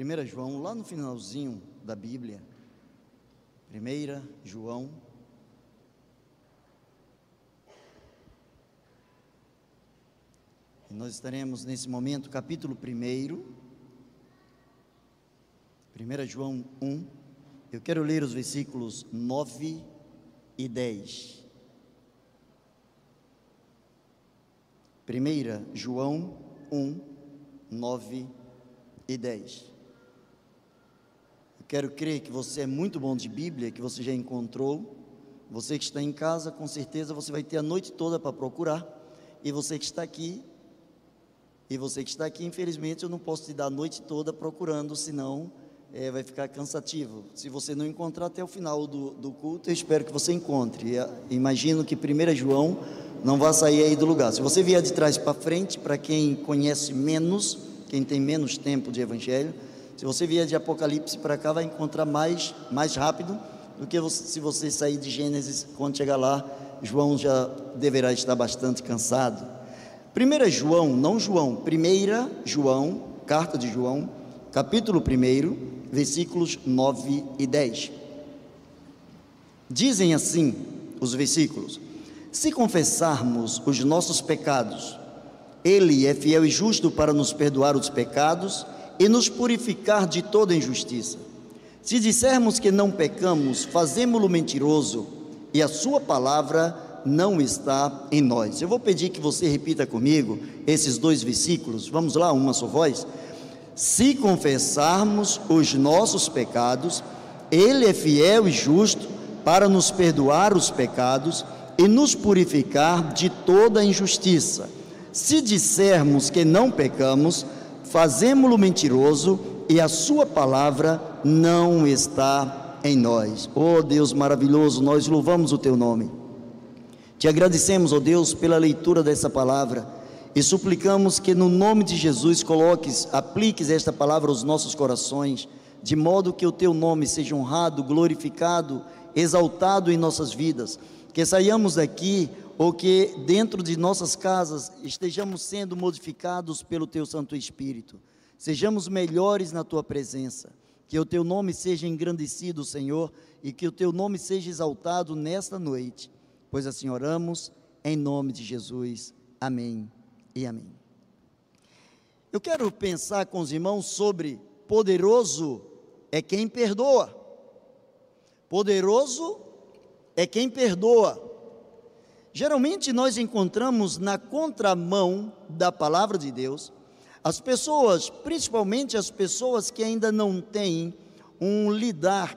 1 João, lá no finalzinho da Bíblia. 1 João. E nós estaremos nesse momento, capítulo 1. 1 João 1. Eu quero ler os versículos 9 e 10. 1 João 1, 9 e 10. Quero crer que você é muito bom de Bíblia, que você já encontrou. Você que está em casa, com certeza você vai ter a noite toda para procurar. E você que está aqui, e você que está aqui, infelizmente eu não posso te dar a noite toda procurando, senão é, vai ficar cansativo. Se você não encontrar até o final do, do culto, eu espero que você encontre. Imagino que 1 João não vai sair aí do lugar. Se você vier de trás para frente, para quem conhece menos, quem tem menos tempo de evangelho, se você vier de Apocalipse para cá, vai encontrar mais, mais rápido do que você, se você sair de Gênesis, quando chegar lá, João já deverá estar bastante cansado. 1 João, não João, 1 João, carta de João, capítulo 1, versículos 9 e 10. Dizem assim os versículos: se confessarmos os nossos pecados, Ele é fiel e justo para nos perdoar os pecados e nos purificar de toda injustiça. Se dissermos que não pecamos, fazemo-lo mentiroso e a Sua palavra não está em nós. Eu vou pedir que você repita comigo esses dois versículos. Vamos lá, uma só voz. Se confessarmos os nossos pecados, Ele é fiel e justo para nos perdoar os pecados e nos purificar de toda injustiça. Se dissermos que não pecamos, fazemo-lo mentiroso e a sua palavra não está em nós. Oh Deus maravilhoso, nós louvamos o teu nome. Te agradecemos, ó oh Deus, pela leitura dessa palavra e suplicamos que no nome de Jesus coloques, apliques esta palavra aos nossos corações, de modo que o teu nome seja honrado, glorificado, exaltado em nossas vidas que saiamos daqui ou que dentro de nossas casas estejamos sendo modificados pelo Teu Santo Espírito. Sejamos melhores na Tua presença. Que o Teu nome seja engrandecido, Senhor, e que o Teu nome seja exaltado nesta noite. Pois assim oramos, em nome de Jesus. Amém e amém. Eu quero pensar com os irmãos sobre poderoso é quem perdoa. Poderoso é quem perdoa. Geralmente nós encontramos na contramão da palavra de Deus as pessoas, principalmente as pessoas que ainda não têm um lidar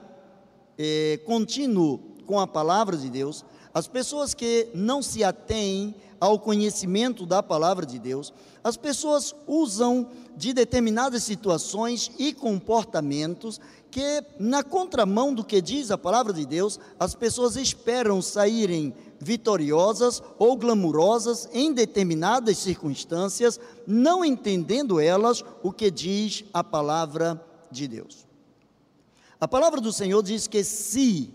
é, contínuo com a palavra de Deus, as pessoas que não se atêm ao conhecimento da palavra de Deus, as pessoas usam de determinadas situações e comportamentos que, na contramão do que diz a palavra de Deus, as pessoas esperam saírem vitoriosas ou glamurosas em determinadas circunstâncias, não entendendo elas o que diz a palavra de Deus. A palavra do Senhor diz que se,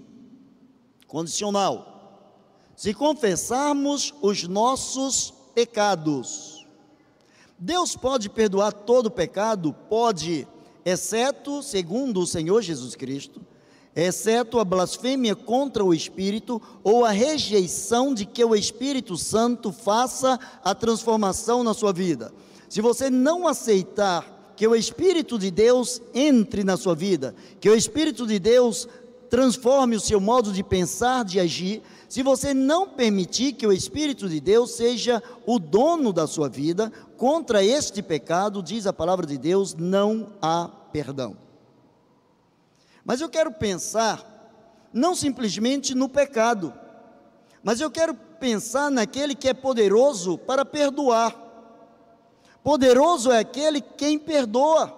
condicional, se confessarmos os nossos pecados, Deus pode perdoar todo pecado? Pode exceto, segundo o Senhor Jesus Cristo, exceto a blasfêmia contra o Espírito ou a rejeição de que o Espírito Santo faça a transformação na sua vida. Se você não aceitar que o Espírito de Deus entre na sua vida, que o Espírito de Deus transforme o seu modo de pensar, de agir, se você não permitir que o Espírito de Deus seja o dono da sua vida, contra este pecado, diz a palavra de Deus, não há perdão. Mas eu quero pensar não simplesmente no pecado, mas eu quero pensar naquele que é poderoso para perdoar. Poderoso é aquele quem perdoa.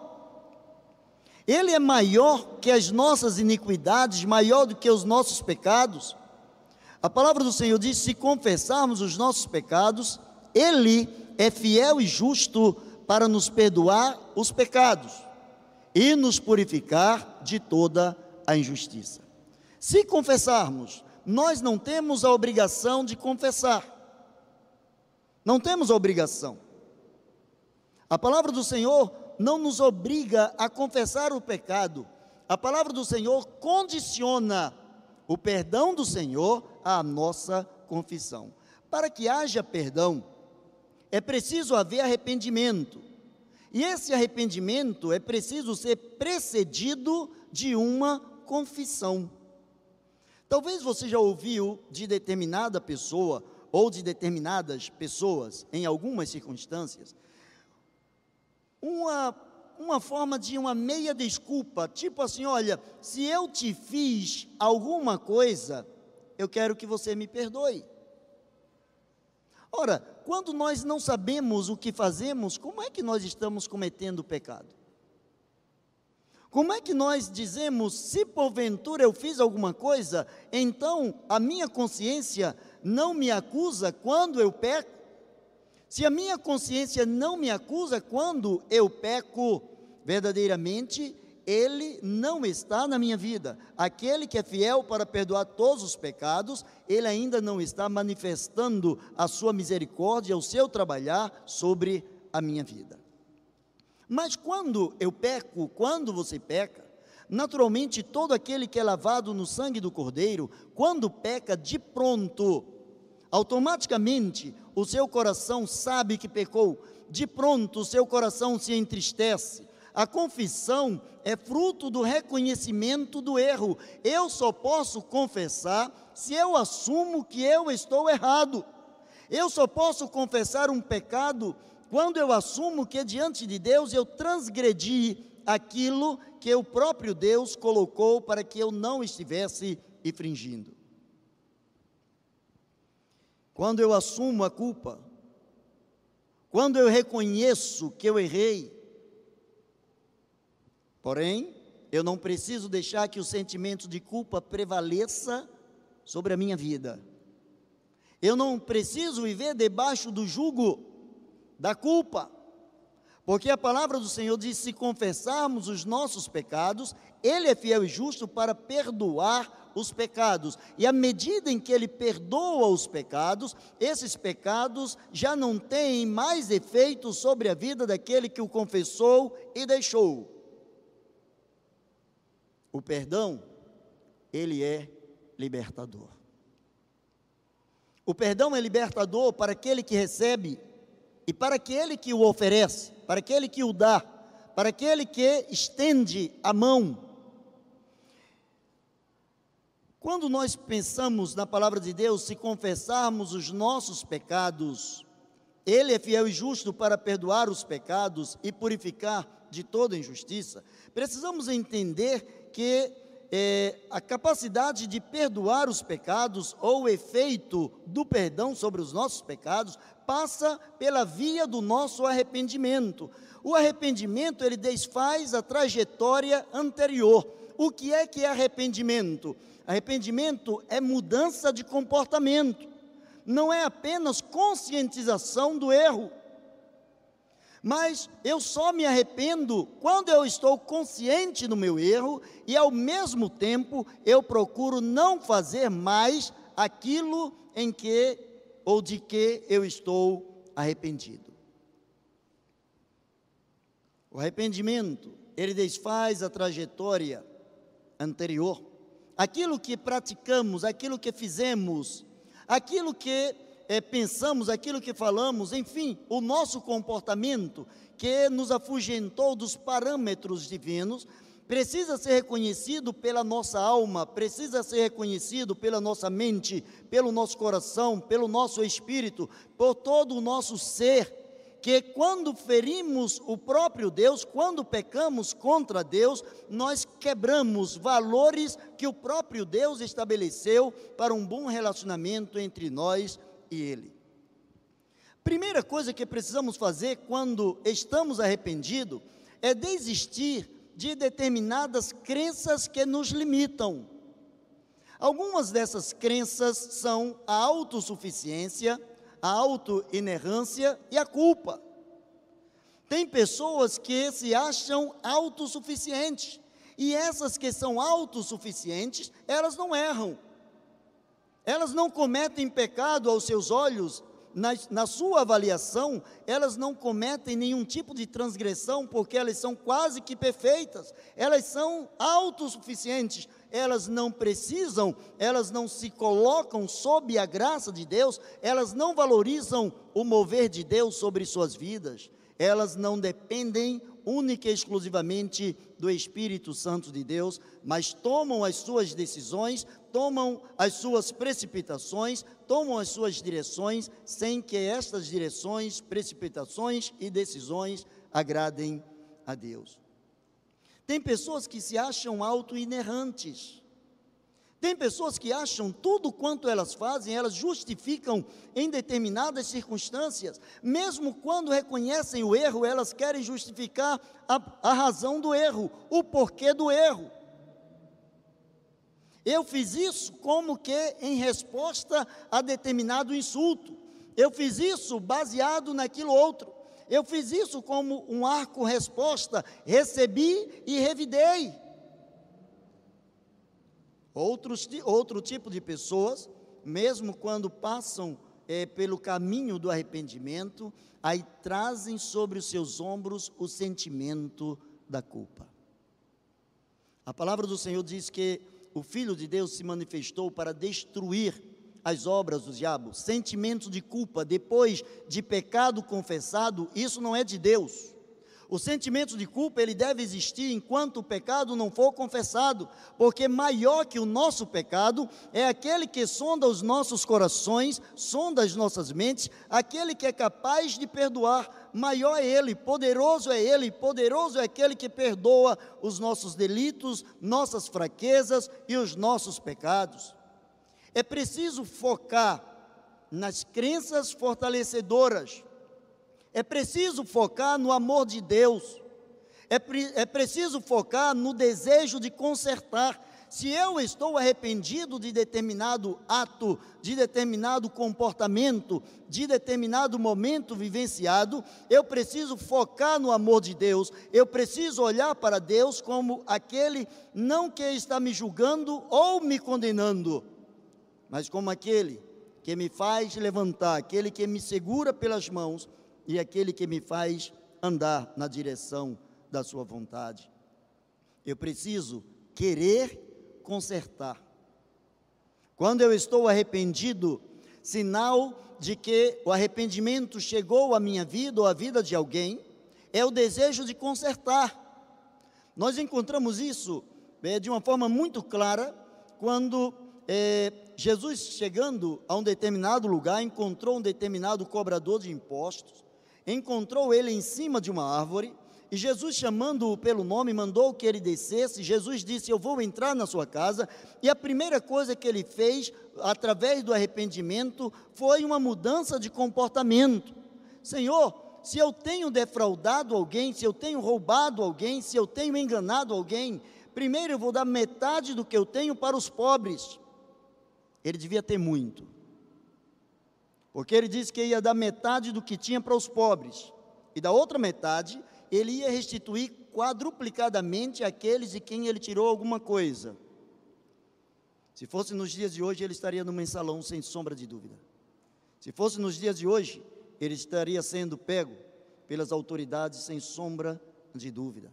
Ele é maior que as nossas iniquidades, maior do que os nossos pecados. A palavra do Senhor diz: se confessarmos os nossos pecados, Ele é fiel e justo para nos perdoar os pecados e nos purificar de toda a injustiça. Se confessarmos, nós não temos a obrigação de confessar. Não temos a obrigação. A palavra do Senhor não nos obriga a confessar o pecado. A palavra do Senhor condiciona o perdão do Senhor à nossa confissão. Para que haja perdão, é preciso haver arrependimento. E esse arrependimento é preciso ser precedido de uma confissão. Talvez você já ouviu de determinada pessoa ou de determinadas pessoas, em algumas circunstâncias, uma, uma forma de uma meia desculpa, tipo assim: olha, se eu te fiz alguma coisa, eu quero que você me perdoe. Ora, quando nós não sabemos o que fazemos, como é que nós estamos cometendo pecado? Como é que nós dizemos, se porventura eu fiz alguma coisa, então a minha consciência não me acusa quando eu peco? Se a minha consciência não me acusa quando eu peco, verdadeiramente ele não está na minha vida. Aquele que é fiel para perdoar todos os pecados, ele ainda não está manifestando a sua misericórdia, o seu trabalhar sobre a minha vida. Mas quando eu peco, quando você peca, naturalmente todo aquele que é lavado no sangue do Cordeiro, quando peca de pronto, automaticamente o seu coração sabe que pecou, de pronto o seu coração se entristece, a confissão é fruto do reconhecimento do erro. Eu só posso confessar se eu assumo que eu estou errado. Eu só posso confessar um pecado quando eu assumo que diante de Deus eu transgredi aquilo que o próprio Deus colocou para que eu não estivesse infringindo. Quando eu assumo a culpa, quando eu reconheço que eu errei, Porém, eu não preciso deixar que o sentimento de culpa prevaleça sobre a minha vida. Eu não preciso viver debaixo do jugo da culpa. Porque a palavra do Senhor diz: se confessarmos os nossos pecados, Ele é fiel e justo para perdoar os pecados. E à medida em que Ele perdoa os pecados, esses pecados já não têm mais efeito sobre a vida daquele que o confessou e deixou. O perdão, ele é libertador. O perdão é libertador para aquele que recebe e para aquele que o oferece, para aquele que o dá, para aquele que estende a mão. Quando nós pensamos na palavra de Deus, se confessarmos os nossos pecados, Ele é fiel e justo para perdoar os pecados e purificar de toda injustiça. Precisamos entender que é, a capacidade de perdoar os pecados ou o efeito do perdão sobre os nossos pecados passa pela via do nosso arrependimento. O arrependimento ele desfaz a trajetória anterior. O que é que é arrependimento? Arrependimento é mudança de comportamento. Não é apenas conscientização do erro mas eu só me arrependo quando eu estou consciente do meu erro e, ao mesmo tempo, eu procuro não fazer mais aquilo em que ou de que eu estou arrependido. O arrependimento, ele desfaz a trajetória anterior. Aquilo que praticamos, aquilo que fizemos, aquilo que é, pensamos, aquilo que falamos, enfim, o nosso comportamento que nos afugentou dos parâmetros divinos, precisa ser reconhecido pela nossa alma, precisa ser reconhecido pela nossa mente, pelo nosso coração, pelo nosso espírito, por todo o nosso ser, que quando ferimos o próprio Deus, quando pecamos contra Deus, nós quebramos valores que o próprio Deus estabeleceu para um bom relacionamento entre nós e Ele. Primeira coisa que precisamos fazer quando estamos arrependidos é desistir de determinadas crenças que nos limitam. Algumas dessas crenças são a autossuficiência, a autoinerrância e a culpa. Tem pessoas que se acham autossuficientes, e essas que são autossuficientes, elas não erram elas não cometem pecado aos seus olhos, na, na sua avaliação, elas não cometem nenhum tipo de transgressão, porque elas são quase que perfeitas, elas são autossuficientes, elas não precisam, elas não se colocam sob a graça de Deus, elas não valorizam o mover de Deus sobre suas vidas, elas não dependem única e exclusivamente do Espírito Santo de Deus, mas tomam as suas decisões, tomam as suas precipitações, tomam as suas direções, sem que estas direções, precipitações e decisões agradem a Deus. Tem pessoas que se acham auto-inerrantes. Tem pessoas que acham tudo quanto elas fazem, elas justificam em determinadas circunstâncias, mesmo quando reconhecem o erro, elas querem justificar a, a razão do erro, o porquê do erro. Eu fiz isso como que em resposta a determinado insulto. Eu fiz isso baseado naquilo outro. Eu fiz isso como um arco-resposta. Recebi e revidei. Outros, outro tipo de pessoas, mesmo quando passam é, pelo caminho do arrependimento, aí trazem sobre os seus ombros o sentimento da culpa. A palavra do Senhor diz que o Filho de Deus se manifestou para destruir as obras do diabo. Sentimento de culpa depois de pecado confessado, isso não é de Deus. O sentimento de culpa, ele deve existir enquanto o pecado não for confessado, porque maior que o nosso pecado é aquele que sonda os nossos corações, sonda as nossas mentes, aquele que é capaz de perdoar. Maior é ele, poderoso é ele, poderoso é aquele que perdoa os nossos delitos, nossas fraquezas e os nossos pecados. É preciso focar nas crenças fortalecedoras é preciso focar no amor de Deus. É, pre é preciso focar no desejo de consertar. Se eu estou arrependido de determinado ato, de determinado comportamento, de determinado momento vivenciado, eu preciso focar no amor de Deus, eu preciso olhar para Deus como aquele não que está me julgando ou me condenando, mas como aquele que me faz levantar, aquele que me segura pelas mãos e aquele que me faz andar na direção da Sua vontade. Eu preciso querer consertar. Quando eu estou arrependido, sinal de que o arrependimento chegou à minha vida ou à vida de alguém, é o desejo de consertar. Nós encontramos isso é, de uma forma muito clara quando é, Jesus, chegando a um determinado lugar, encontrou um determinado cobrador de impostos encontrou ele em cima de uma árvore, e Jesus, chamando-o pelo nome, mandou que ele descesse. Jesus disse: Eu vou entrar na sua casa. E a primeira coisa que ele fez, através do arrependimento, foi uma mudança de comportamento. Senhor, se eu tenho defraudado alguém, se eu tenho roubado alguém, se eu tenho enganado alguém, primeiro eu vou dar metade do que eu tenho para os pobres. Ele devia ter muito. Porque ele disse que ia dar metade do que tinha para os pobres, e da outra metade, ele ia restituir quadruplicadamente aqueles de quem ele tirou alguma coisa. Se fosse nos dias de hoje, ele estaria no mensalão, sem sombra de dúvida. Se fosse nos dias de hoje, ele estaria sendo pego pelas autoridades, sem sombra de dúvida.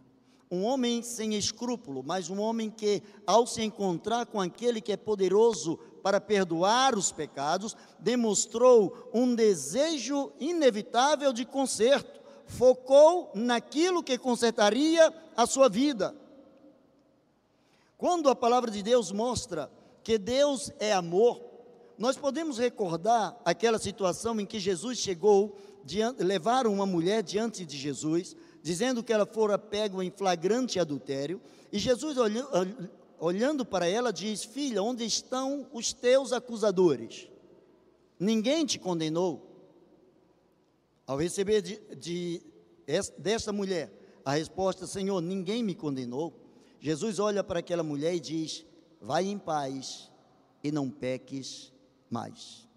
Um homem sem escrúpulo, mas um homem que, ao se encontrar com aquele que é poderoso para perdoar os pecados, demonstrou um desejo inevitável de conserto, focou naquilo que consertaria a sua vida. Quando a palavra de Deus mostra que Deus é amor, nós podemos recordar aquela situação em que Jesus chegou, diante, levaram uma mulher diante de Jesus, dizendo que ela fora pega em flagrante adultério, e Jesus olhando para ela, diz: Filha, onde estão os teus acusadores? Ninguém te condenou. Ao receber de, de, mulher a resposta: Senhor, ninguém me condenou. Jesus olha para aquela mulher e diz: Vai em paz e não peques mais.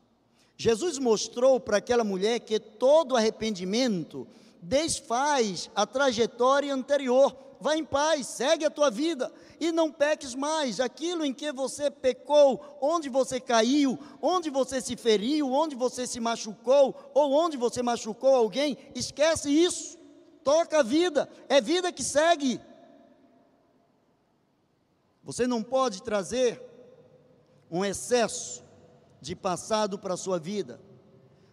Jesus mostrou para aquela mulher que todo arrependimento desfaz a trajetória anterior vá em paz, segue a tua vida e não peques mais. Aquilo em que você pecou, onde você caiu, onde você se feriu, onde você se machucou ou onde você machucou alguém, esquece isso. Toca a vida, é vida que segue. Você não pode trazer um excesso de passado para a sua vida.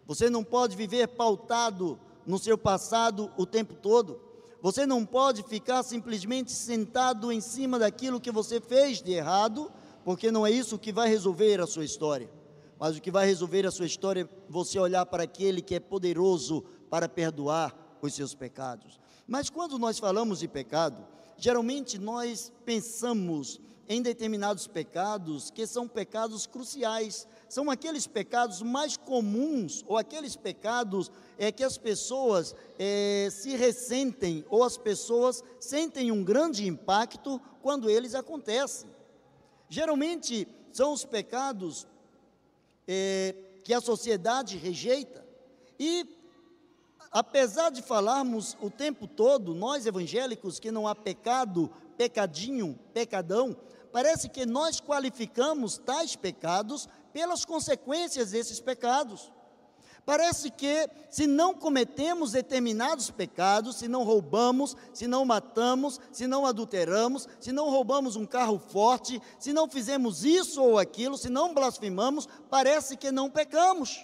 Você não pode viver pautado no seu passado o tempo todo. Você não pode ficar simplesmente sentado em cima daquilo que você fez de errado, porque não é isso que vai resolver a sua história. Mas o que vai resolver a sua história é você olhar para aquele que é poderoso para perdoar os seus pecados. Mas quando nós falamos de pecado, geralmente nós pensamos em determinados pecados que são pecados cruciais, são aqueles pecados mais comuns, ou aqueles pecados é, que as pessoas é, se ressentem, ou as pessoas sentem um grande impacto quando eles acontecem. Geralmente são os pecados é, que a sociedade rejeita, e apesar de falarmos o tempo todo, nós evangélicos, que não há pecado, pecadinho, pecadão, parece que nós qualificamos tais pecados pelas consequências desses pecados. Parece que se não cometemos determinados pecados, se não roubamos, se não matamos, se não adulteramos, se não roubamos um carro forte, se não fizemos isso ou aquilo, se não blasfemamos, parece que não pecamos.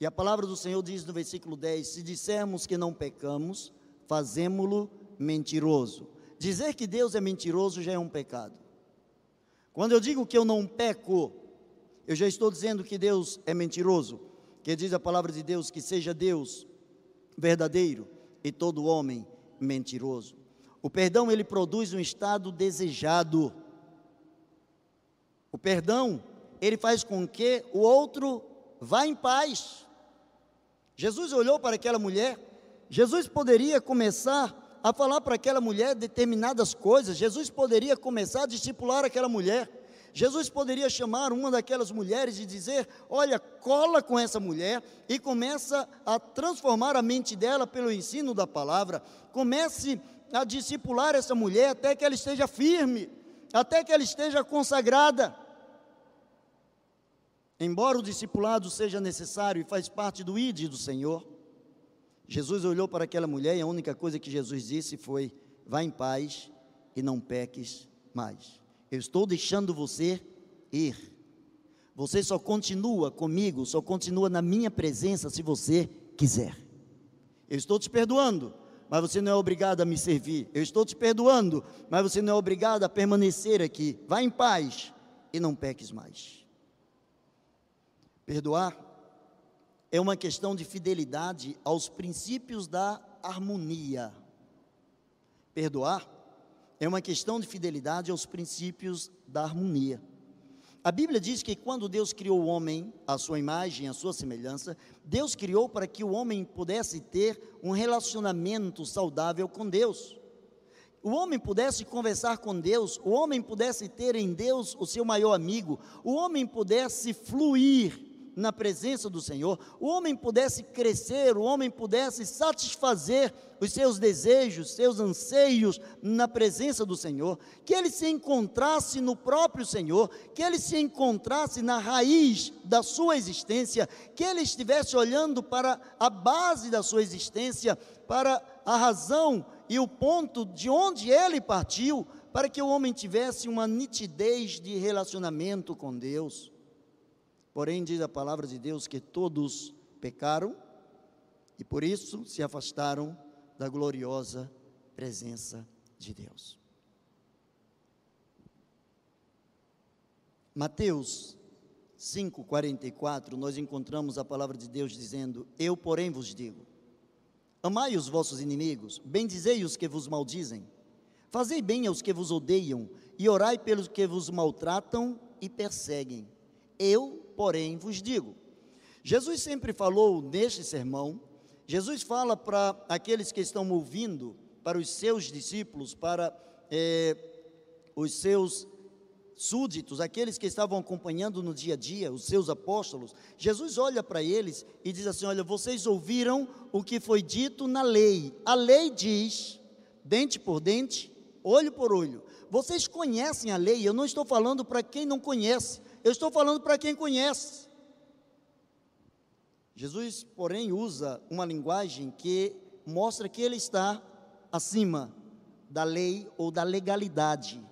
E a palavra do Senhor diz no versículo 10: se dissermos que não pecamos, fazemo-lo mentiroso. Dizer que Deus é mentiroso já é um pecado. Quando eu digo que eu não peco, eu já estou dizendo que Deus é mentiroso, que diz a palavra de Deus que seja Deus verdadeiro e todo homem mentiroso. O perdão ele produz um estado desejado. O perdão ele faz com que o outro vá em paz. Jesus olhou para aquela mulher. Jesus poderia começar a falar para aquela mulher determinadas coisas. Jesus poderia começar a discipular aquela mulher. Jesus poderia chamar uma daquelas mulheres e dizer: Olha, cola com essa mulher e começa a transformar a mente dela pelo ensino da palavra. Comece a discipular essa mulher até que ela esteja firme, até que ela esteja consagrada. Embora o discipulado seja necessário e faz parte do ID do Senhor, Jesus olhou para aquela mulher e a única coisa que Jesus disse foi: Vá em paz e não peques mais. Eu estou deixando você ir. Você só continua comigo, só continua na minha presença se você quiser. Eu estou te perdoando, mas você não é obrigado a me servir. Eu estou te perdoando, mas você não é obrigado a permanecer aqui. Vá em paz e não peques mais. Perdoar é uma questão de fidelidade aos princípios da harmonia. Perdoar é uma questão de fidelidade aos princípios da harmonia. A Bíblia diz que quando Deus criou o homem, à sua imagem, à sua semelhança, Deus criou para que o homem pudesse ter um relacionamento saudável com Deus. O homem pudesse conversar com Deus, o homem pudesse ter em Deus o seu maior amigo, o homem pudesse fluir na presença do Senhor, o homem pudesse crescer, o homem pudesse satisfazer os seus desejos, seus anseios na presença do Senhor, que ele se encontrasse no próprio Senhor, que ele se encontrasse na raiz da sua existência, que ele estivesse olhando para a base da sua existência, para a razão e o ponto de onde ele partiu, para que o homem tivesse uma nitidez de relacionamento com Deus. Porém, diz a palavra de Deus que todos pecaram e por isso se afastaram da gloriosa presença de Deus. Mateus 5:44, nós encontramos a palavra de Deus dizendo: Eu, porém, vos digo: Amai os vossos inimigos, bendizei os que vos maldizem, fazei bem aos que vos odeiam e orai pelos que vos maltratam e perseguem. Eu, porém, vos digo. Jesus sempre falou neste sermão, Jesus fala para aqueles que estão ouvindo, para os seus discípulos, para é, os seus súditos, aqueles que estavam acompanhando no dia a dia, os seus apóstolos, Jesus olha para eles e diz assim: Olha, vocês ouviram o que foi dito na lei. A lei diz: dente por dente, olho por olho. Vocês conhecem a lei, eu não estou falando para quem não conhece, eu estou falando para quem conhece. Jesus, porém, usa uma linguagem que mostra que ele está acima da lei ou da legalidade.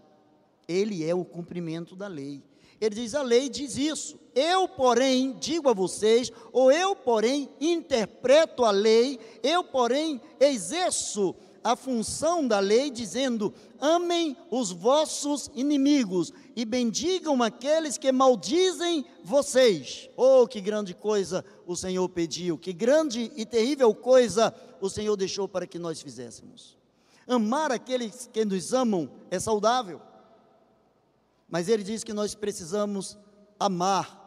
Ele é o cumprimento da lei. Ele diz: a lei diz isso. Eu, porém, digo a vocês, ou eu, porém, interpreto a lei, eu, porém, exerço a função da lei, dizendo: amem os vossos inimigos e bendigam aqueles que maldizem vocês. Oh, que grande coisa o Senhor pediu, que grande e terrível coisa o Senhor deixou para que nós fizéssemos. Amar aqueles que nos amam é saudável. Mas ele diz que nós precisamos amar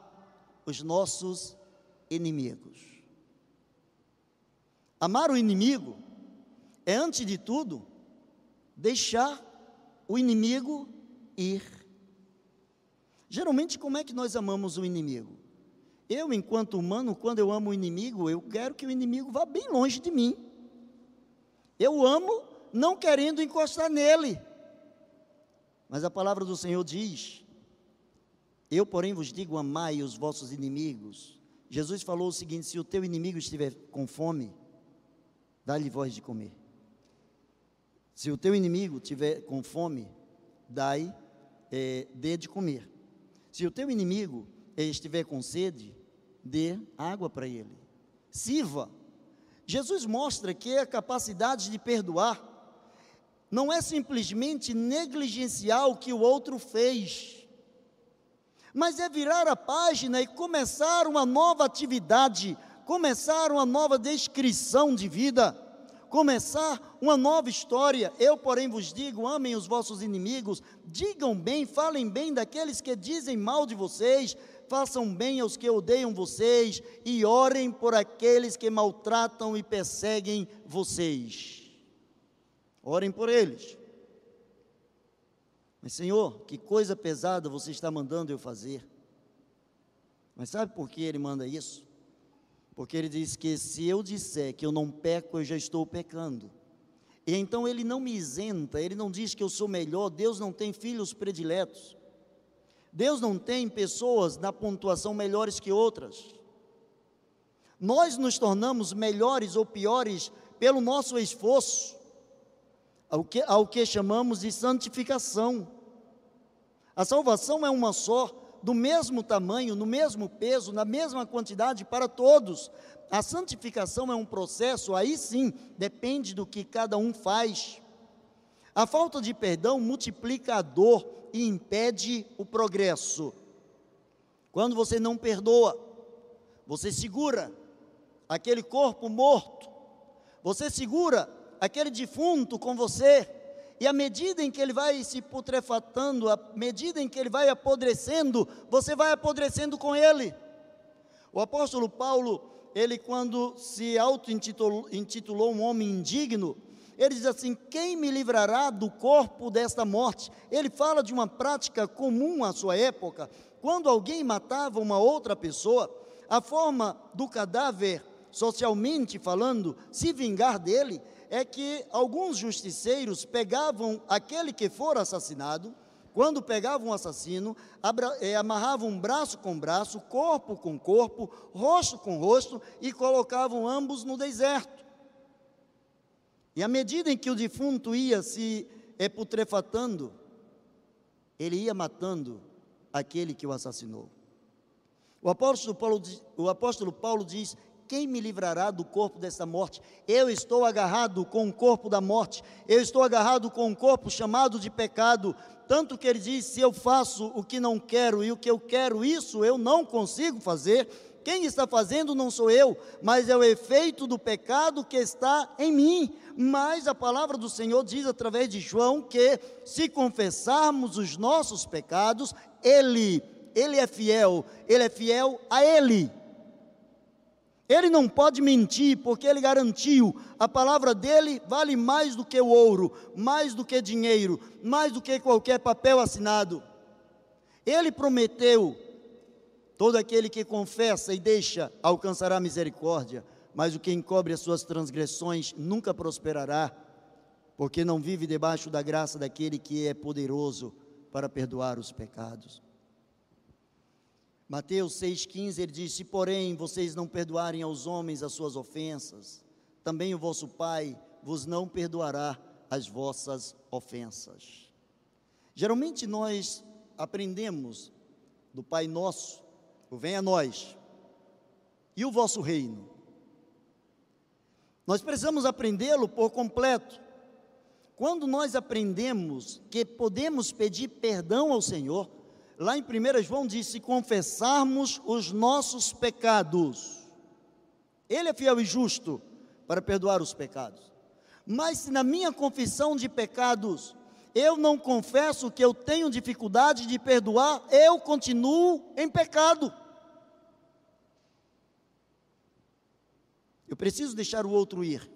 os nossos inimigos. Amar o inimigo é, antes de tudo, deixar o inimigo ir. Geralmente, como é que nós amamos o inimigo? Eu, enquanto humano, quando eu amo o inimigo, eu quero que o inimigo vá bem longe de mim. Eu amo não querendo encostar nele. Mas a palavra do Senhor diz: Eu, porém, vos digo: amai os vossos inimigos. Jesus falou o seguinte: se o teu inimigo estiver com fome, dá-lhe voz de comer. Se o teu inimigo estiver com fome, dai, é, dê de comer. Se o teu inimigo estiver com sede, dê água para ele. Sirva. Jesus mostra que a capacidade de perdoar não é simplesmente negligenciar o que o outro fez, mas é virar a página e começar uma nova atividade, começar uma nova descrição de vida, começar uma nova história. Eu, porém, vos digo: amem os vossos inimigos, digam bem, falem bem daqueles que dizem mal de vocês, façam bem aos que odeiam vocês e orem por aqueles que maltratam e perseguem vocês. Orem por eles. Mas, Senhor, que coisa pesada você está mandando eu fazer. Mas sabe por que ele manda isso? Porque ele diz que se eu disser que eu não peco, eu já estou pecando. E então ele não me isenta, ele não diz que eu sou melhor, Deus não tem filhos prediletos. Deus não tem pessoas na pontuação melhores que outras. Nós nos tornamos melhores ou piores pelo nosso esforço ao que, ao que chamamos de santificação. A salvação é uma só, do mesmo tamanho, no mesmo peso, na mesma quantidade para todos. A santificação é um processo, aí sim, depende do que cada um faz. A falta de perdão multiplica a dor e impede o progresso. Quando você não perdoa, você segura aquele corpo morto, você segura aquele defunto com você, e à medida em que ele vai se putrefatando, à medida em que ele vai apodrecendo, você vai apodrecendo com ele. O apóstolo Paulo, ele quando se auto-intitulou um homem indigno, ele diz assim: Quem me livrará do corpo desta morte? Ele fala de uma prática comum à sua época, quando alguém matava uma outra pessoa, a forma do cadáver, socialmente falando, se vingar dele, é que alguns justiceiros pegavam aquele que for assassinado, quando pegavam um assassino, eh, amarravam braço com braço, corpo com corpo, rosto com rosto e colocavam ambos no deserto. E à medida em que o defunto ia se putrefatando, ele ia matando aquele que o assassinou. O apóstolo Paulo, o apóstolo Paulo diz quem me livrará do corpo dessa morte? Eu estou agarrado com o corpo da morte, eu estou agarrado com o corpo chamado de pecado. Tanto que ele diz: se eu faço o que não quero e o que eu quero, isso eu não consigo fazer. Quem está fazendo não sou eu, mas é o efeito do pecado que está em mim. Mas a palavra do Senhor diz através de João que se confessarmos os nossos pecados, Ele, Ele é fiel, Ele é fiel a Ele ele não pode mentir, porque ele garantiu: a palavra dele vale mais do que o ouro, mais do que dinheiro, mais do que qualquer papel assinado. Ele prometeu: todo aquele que confessa e deixa alcançará misericórdia, mas o que encobre as suas transgressões nunca prosperará. porque não vive debaixo da graça daquele que é poderoso para perdoar os pecados. Mateus 6,15 ele diz: Se porém vocês não perdoarem aos homens as suas ofensas, também o vosso Pai vos não perdoará as vossas ofensas. Geralmente nós aprendemos do Pai Nosso, o venha a nós, e o vosso reino. Nós precisamos aprendê-lo por completo. Quando nós aprendemos que podemos pedir perdão ao Senhor, lá em 1 João diz: se confessarmos os nossos pecados, Ele é fiel e justo para perdoar os pecados. Mas se na minha confissão de pecados eu não confesso que eu tenho dificuldade de perdoar, eu continuo em pecado. Eu preciso deixar o outro ir.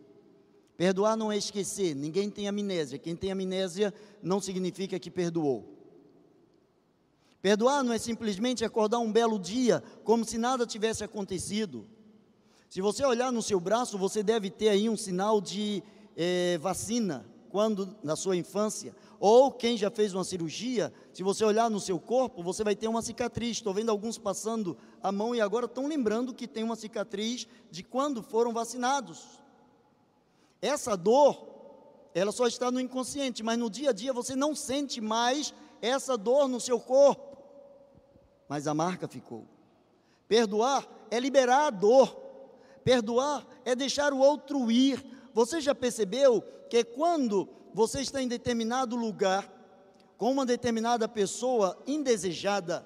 Perdoar não é esquecer, ninguém tem amnésia. Quem tem amnésia não significa que perdoou. Perdoar não é simplesmente acordar um belo dia como se nada tivesse acontecido. Se você olhar no seu braço, você deve ter aí um sinal de é, vacina, quando na sua infância, ou quem já fez uma cirurgia, se você olhar no seu corpo, você vai ter uma cicatriz. Estou vendo alguns passando a mão e agora estão lembrando que tem uma cicatriz de quando foram vacinados. Essa dor, ela só está no inconsciente, mas no dia a dia você não sente mais essa dor no seu corpo. Mas a marca ficou. Perdoar é liberar a dor. Perdoar é deixar o outro ir. Você já percebeu que quando você está em determinado lugar, com uma determinada pessoa indesejada,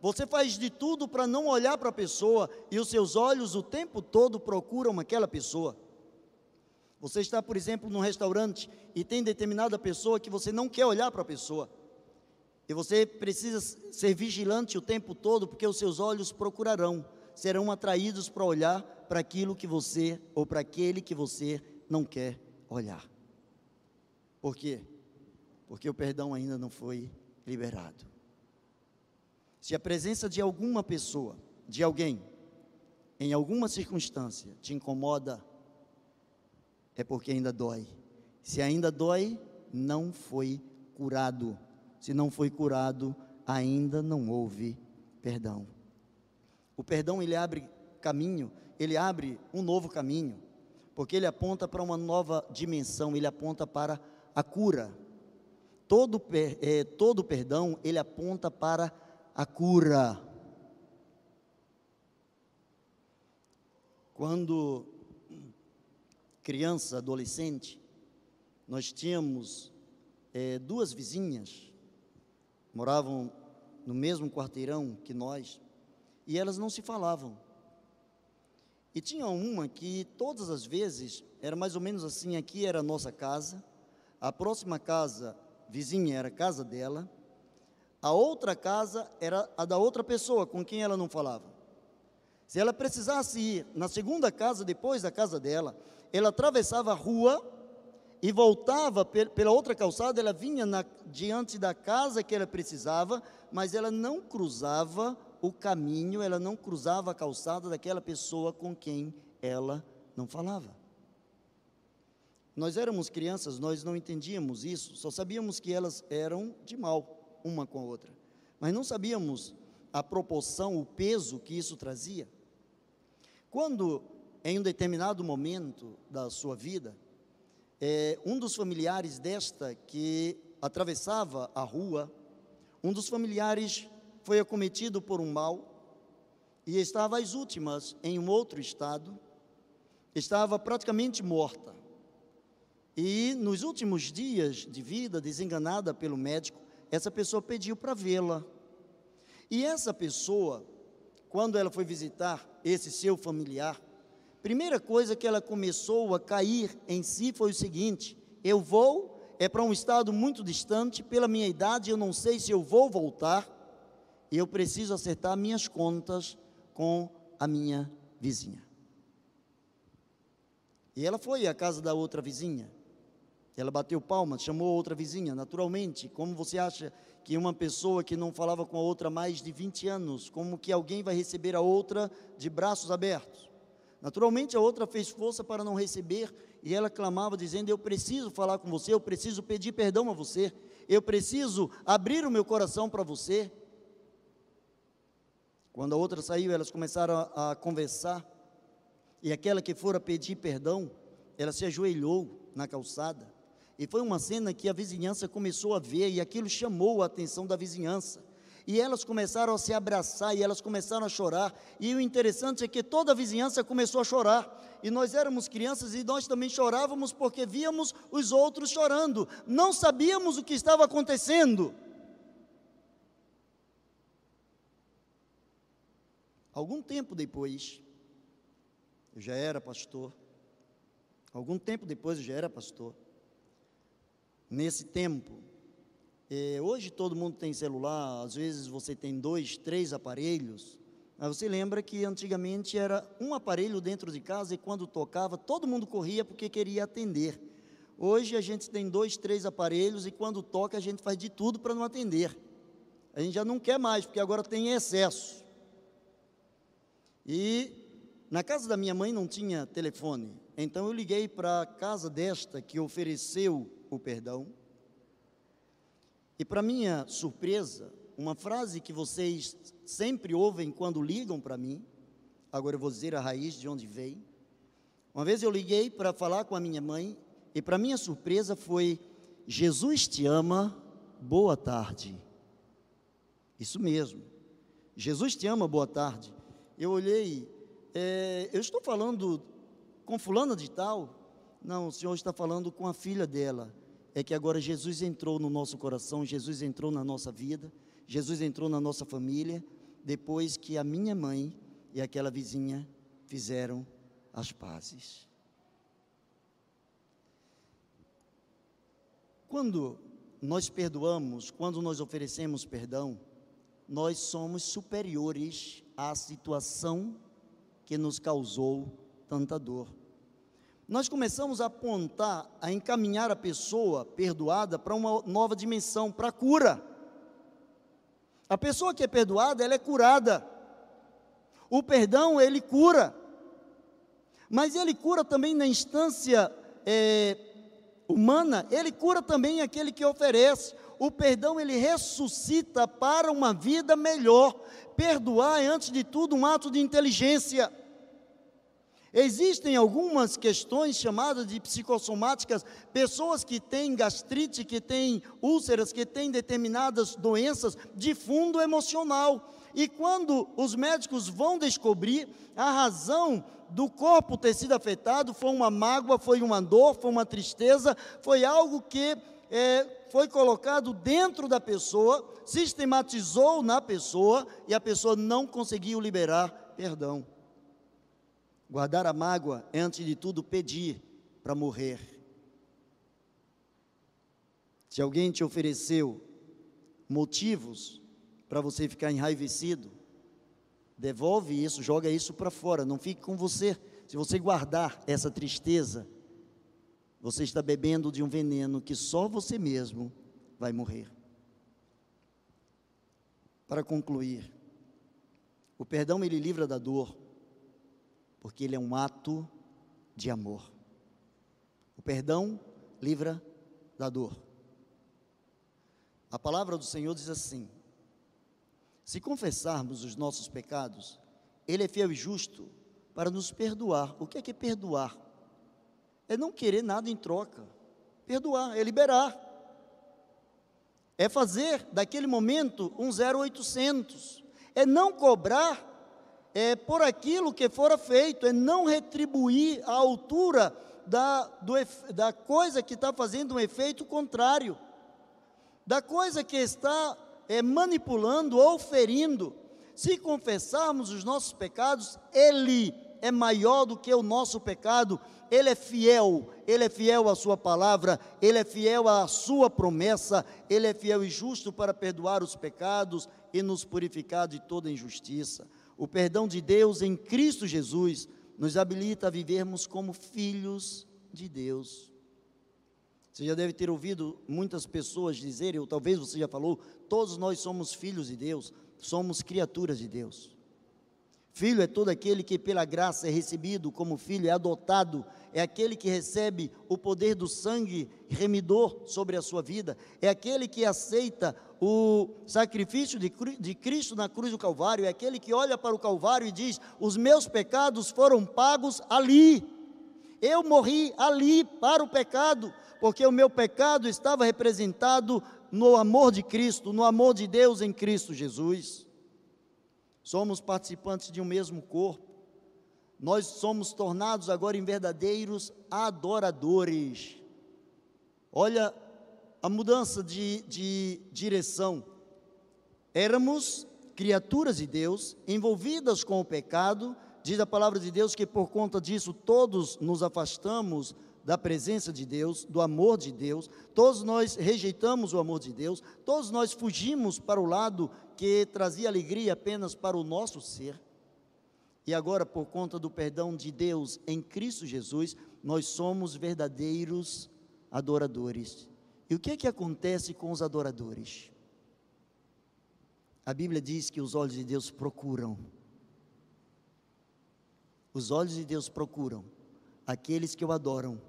você faz de tudo para não olhar para a pessoa e os seus olhos o tempo todo procuram aquela pessoa. Você está, por exemplo, num restaurante e tem determinada pessoa que você não quer olhar para a pessoa. E você precisa ser vigilante o tempo todo, porque os seus olhos procurarão, serão atraídos para olhar para aquilo que você ou para aquele que você não quer olhar. Por quê? Porque o perdão ainda não foi liberado. Se a presença de alguma pessoa, de alguém, em alguma circunstância te incomoda, é porque ainda dói. Se ainda dói, não foi curado. Se não foi curado, ainda não houve perdão. O perdão ele abre caminho, ele abre um novo caminho, porque ele aponta para uma nova dimensão, ele aponta para a cura. Todo, é, todo perdão, ele aponta para a cura. Quando criança, adolescente, nós tínhamos é, duas vizinhas, moravam no mesmo quarteirão que nós, e elas não se falavam. E tinha uma que todas as vezes, era mais ou menos assim, aqui era a nossa casa, a próxima casa vizinha era a casa dela, a outra casa era a da outra pessoa com quem ela não falava. Se ela precisasse ir na segunda casa, depois da casa dela, ela atravessava a rua e voltava pela outra calçada, ela vinha na, diante da casa que ela precisava, mas ela não cruzava o caminho, ela não cruzava a calçada daquela pessoa com quem ela não falava. Nós éramos crianças, nós não entendíamos isso, só sabíamos que elas eram de mal uma com a outra, mas não sabíamos a proporção, o peso que isso trazia. Quando, em um determinado momento da sua vida, é, um dos familiares desta que atravessava a rua, um dos familiares foi acometido por um mal e estava às últimas em um outro estado, estava praticamente morta. E nos últimos dias de vida, desenganada pelo médico, essa pessoa pediu para vê-la. E essa pessoa, quando ela foi visitar esse seu familiar, primeira coisa que ela começou a cair em si foi o seguinte: eu vou, é para um estado muito distante, pela minha idade, eu não sei se eu vou voltar, eu preciso acertar minhas contas com a minha vizinha. E ela foi à casa da outra vizinha. Ela bateu palmas, chamou outra vizinha, naturalmente. Como você acha que uma pessoa que não falava com a outra há mais de 20 anos, como que alguém vai receber a outra de braços abertos? Naturalmente a outra fez força para não receber e ela clamava dizendo: Eu preciso falar com você, eu preciso pedir perdão a você, eu preciso abrir o meu coração para você. Quando a outra saiu, elas começaram a, a conversar, e aquela que fora pedir perdão, ela se ajoelhou na calçada. E foi uma cena que a vizinhança começou a ver, e aquilo chamou a atenção da vizinhança. E elas começaram a se abraçar e elas começaram a chorar. E o interessante é que toda a vizinhança começou a chorar. E nós éramos crianças e nós também chorávamos porque víamos os outros chorando. Não sabíamos o que estava acontecendo. Algum tempo depois, eu já era pastor. Algum tempo depois eu já era pastor. Nesse tempo, é, hoje todo mundo tem celular, às vezes você tem dois, três aparelhos. Mas você lembra que antigamente era um aparelho dentro de casa e quando tocava todo mundo corria porque queria atender. Hoje a gente tem dois, três aparelhos e quando toca a gente faz de tudo para não atender. A gente já não quer mais porque agora tem excesso. E na casa da minha mãe não tinha telefone, então eu liguei para a casa desta que ofereceu o perdão e para minha surpresa, uma frase que vocês sempre ouvem quando ligam para mim, agora eu vou dizer a raiz de onde veio. Uma vez eu liguei para falar com a minha mãe, e para minha surpresa foi: Jesus te ama, boa tarde. Isso mesmo, Jesus te ama, boa tarde. Eu olhei, é, eu estou falando com fulana de tal? Não, o senhor está falando com a filha dela é que agora Jesus entrou no nosso coração, Jesus entrou na nossa vida, Jesus entrou na nossa família, depois que a minha mãe e aquela vizinha fizeram as pazes. Quando nós perdoamos, quando nós oferecemos perdão, nós somos superiores à situação que nos causou tanta dor nós começamos a apontar, a encaminhar a pessoa perdoada para uma nova dimensão, para a cura. A pessoa que é perdoada, ela é curada. O perdão, ele cura. Mas ele cura também na instância é, humana, ele cura também aquele que oferece. O perdão, ele ressuscita para uma vida melhor. Perdoar é, antes de tudo, um ato de inteligência. Existem algumas questões chamadas de psicossomáticas, pessoas que têm gastrite, que têm úlceras, que têm determinadas doenças de fundo emocional. E quando os médicos vão descobrir a razão do corpo ter sido afetado, foi uma mágoa, foi uma dor, foi uma tristeza, foi algo que é, foi colocado dentro da pessoa, sistematizou na pessoa e a pessoa não conseguiu liberar perdão. Guardar a mágoa é, antes de tudo, pedir para morrer. Se alguém te ofereceu motivos para você ficar enraivecido, devolve isso, joga isso para fora, não fique com você. Se você guardar essa tristeza, você está bebendo de um veneno que só você mesmo vai morrer. Para concluir, o perdão ele livra da dor porque ele é um ato de amor. O perdão livra da dor. A palavra do Senhor diz assim: se confessarmos os nossos pecados, Ele é fiel e justo para nos perdoar. O que é que é perdoar? É não querer nada em troca. Perdoar é liberar. É fazer daquele momento um 0800. É não cobrar é, por aquilo que fora feito, é não retribuir a altura da, do, da coisa que está fazendo um efeito contrário, da coisa que está é, manipulando ou ferindo. Se confessarmos os nossos pecados, Ele é maior do que o nosso pecado, Ele é fiel, Ele é fiel à Sua palavra, Ele é fiel à Sua promessa, Ele é fiel e justo para perdoar os pecados e nos purificar de toda injustiça. O perdão de Deus em Cristo Jesus nos habilita a vivermos como filhos de Deus. Você já deve ter ouvido muitas pessoas dizerem, ou talvez você já falou, todos nós somos filhos de Deus, somos criaturas de Deus. Filho é todo aquele que pela graça é recebido como filho, é adotado, é aquele que recebe o poder do sangue remidor sobre a sua vida, é aquele que aceita o sacrifício de, de Cristo na cruz do Calvário, é aquele que olha para o Calvário e diz: Os meus pecados foram pagos ali. Eu morri ali para o pecado, porque o meu pecado estava representado no amor de Cristo, no amor de Deus em Cristo Jesus. Somos participantes de um mesmo corpo. Nós somos tornados agora em verdadeiros adoradores. Olha a mudança de, de direção. Éramos criaturas de Deus, envolvidas com o pecado, diz a palavra de Deus que por conta disso todos nos afastamos da presença de Deus, do amor de Deus, todos nós rejeitamos o amor de Deus, todos nós fugimos para o lado que trazia alegria apenas para o nosso ser. E agora, por conta do perdão de Deus em Cristo Jesus, nós somos verdadeiros adoradores. E o que é que acontece com os adoradores? A Bíblia diz que os olhos de Deus procuram. Os olhos de Deus procuram aqueles que o adoram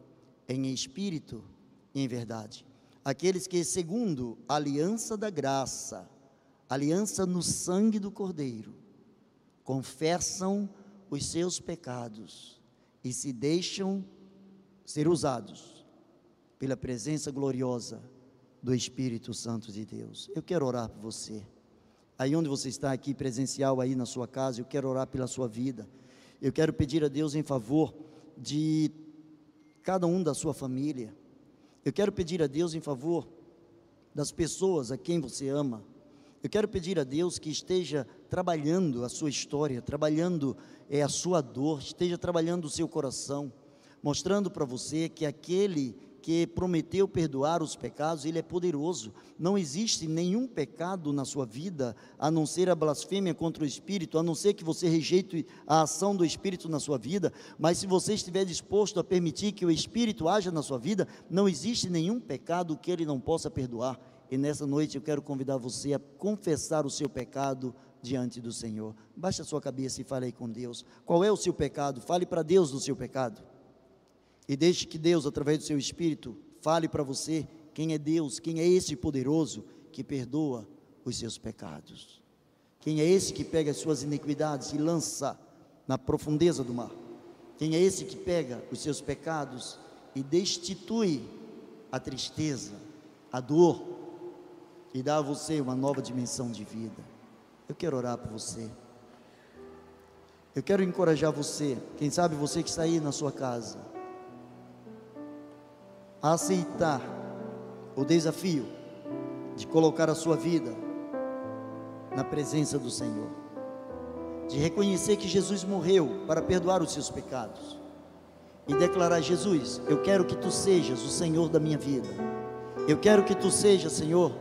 em espírito e em verdade. Aqueles que, segundo a aliança da graça, aliança no sangue do Cordeiro, confessam os seus pecados e se deixam ser usados pela presença gloriosa do Espírito Santo de Deus. Eu quero orar por você. Aí onde você está aqui presencial aí na sua casa, eu quero orar pela sua vida. Eu quero pedir a Deus em favor de cada um da sua família. Eu quero pedir a Deus em favor das pessoas a quem você ama. Eu quero pedir a Deus que esteja trabalhando a sua história, trabalhando é, a sua dor, esteja trabalhando o seu coração, mostrando para você que aquele que prometeu perdoar os pecados, ele é poderoso. Não existe nenhum pecado na sua vida, a não ser a blasfêmia contra o Espírito, a não ser que você rejeite a ação do Espírito na sua vida, mas se você estiver disposto a permitir que o Espírito haja na sua vida, não existe nenhum pecado que ele não possa perdoar. E nessa noite eu quero convidar você a confessar o seu pecado diante do Senhor. Baixe a sua cabeça e fale aí com Deus. Qual é o seu pecado? Fale para Deus do seu pecado. E deixe que Deus, através do seu Espírito, fale para você quem é Deus, quem é esse poderoso que perdoa os seus pecados. Quem é esse que pega as suas iniquidades e lança na profundeza do mar? Quem é esse que pega os seus pecados e destitui a tristeza, a dor e dá a você uma nova dimensão de vida? Eu quero orar por você. Eu quero encorajar você, quem sabe você que está aí na sua casa, a aceitar o desafio de colocar a sua vida na presença do Senhor, de reconhecer que Jesus morreu para perdoar os seus pecados e declarar: Jesus, eu quero que tu sejas o Senhor da minha vida, eu quero que tu sejas, Senhor,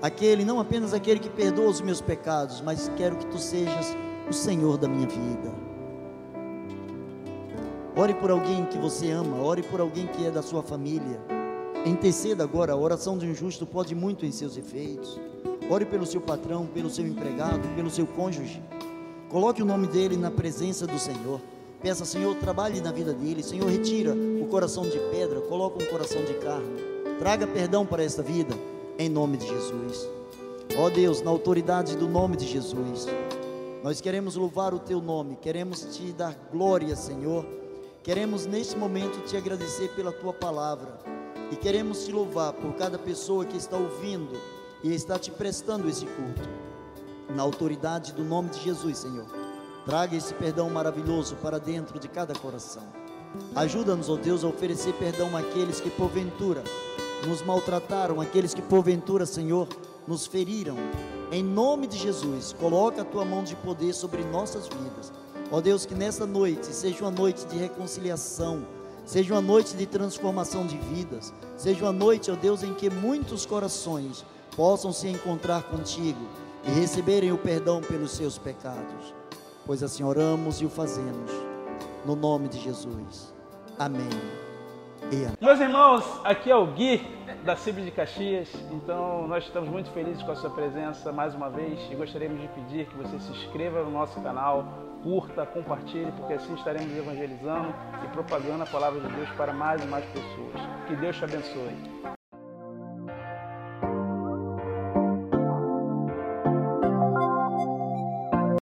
aquele, não apenas aquele que perdoa os meus pecados, mas quero que tu sejas o Senhor da minha vida. Ore por alguém que você ama, ore por alguém que é da sua família. Interceda agora, a oração de um justo pode muito em seus efeitos. Ore pelo seu patrão, pelo seu empregado, pelo seu cônjuge. Coloque o nome dele na presença do Senhor. Peça, Senhor, trabalhe na vida dele. Senhor, retira o coração de pedra, coloca um coração de carne. Traga perdão para esta vida, em nome de Jesus. Ó Deus, na autoridade do nome de Jesus, nós queremos louvar o teu nome, queremos te dar glória, Senhor Queremos neste momento te agradecer pela tua palavra e queremos te louvar por cada pessoa que está ouvindo e está te prestando esse culto. Na autoridade do nome de Jesus, Senhor, traga esse perdão maravilhoso para dentro de cada coração. Ajuda-nos, ó Deus, a oferecer perdão àqueles que porventura nos maltrataram, aqueles que porventura, Senhor, nos feriram. Em nome de Jesus, coloca a tua mão de poder sobre nossas vidas Ó Deus, que nessa noite seja uma noite de reconciliação, seja uma noite de transformação de vidas, seja uma noite, ó Deus, em que muitos corações possam se encontrar contigo e receberem o perdão pelos seus pecados. Pois assim oramos e o fazemos, no nome de Jesus. Meus irmãos, aqui é o Gui da CIB de Caxias, então nós estamos muito felizes com a sua presença mais uma vez e gostaríamos de pedir que você se inscreva no nosso canal curta, compartilhe, porque assim estaremos evangelizando e propagando a palavra de Deus para mais e mais pessoas. Que Deus te abençoe.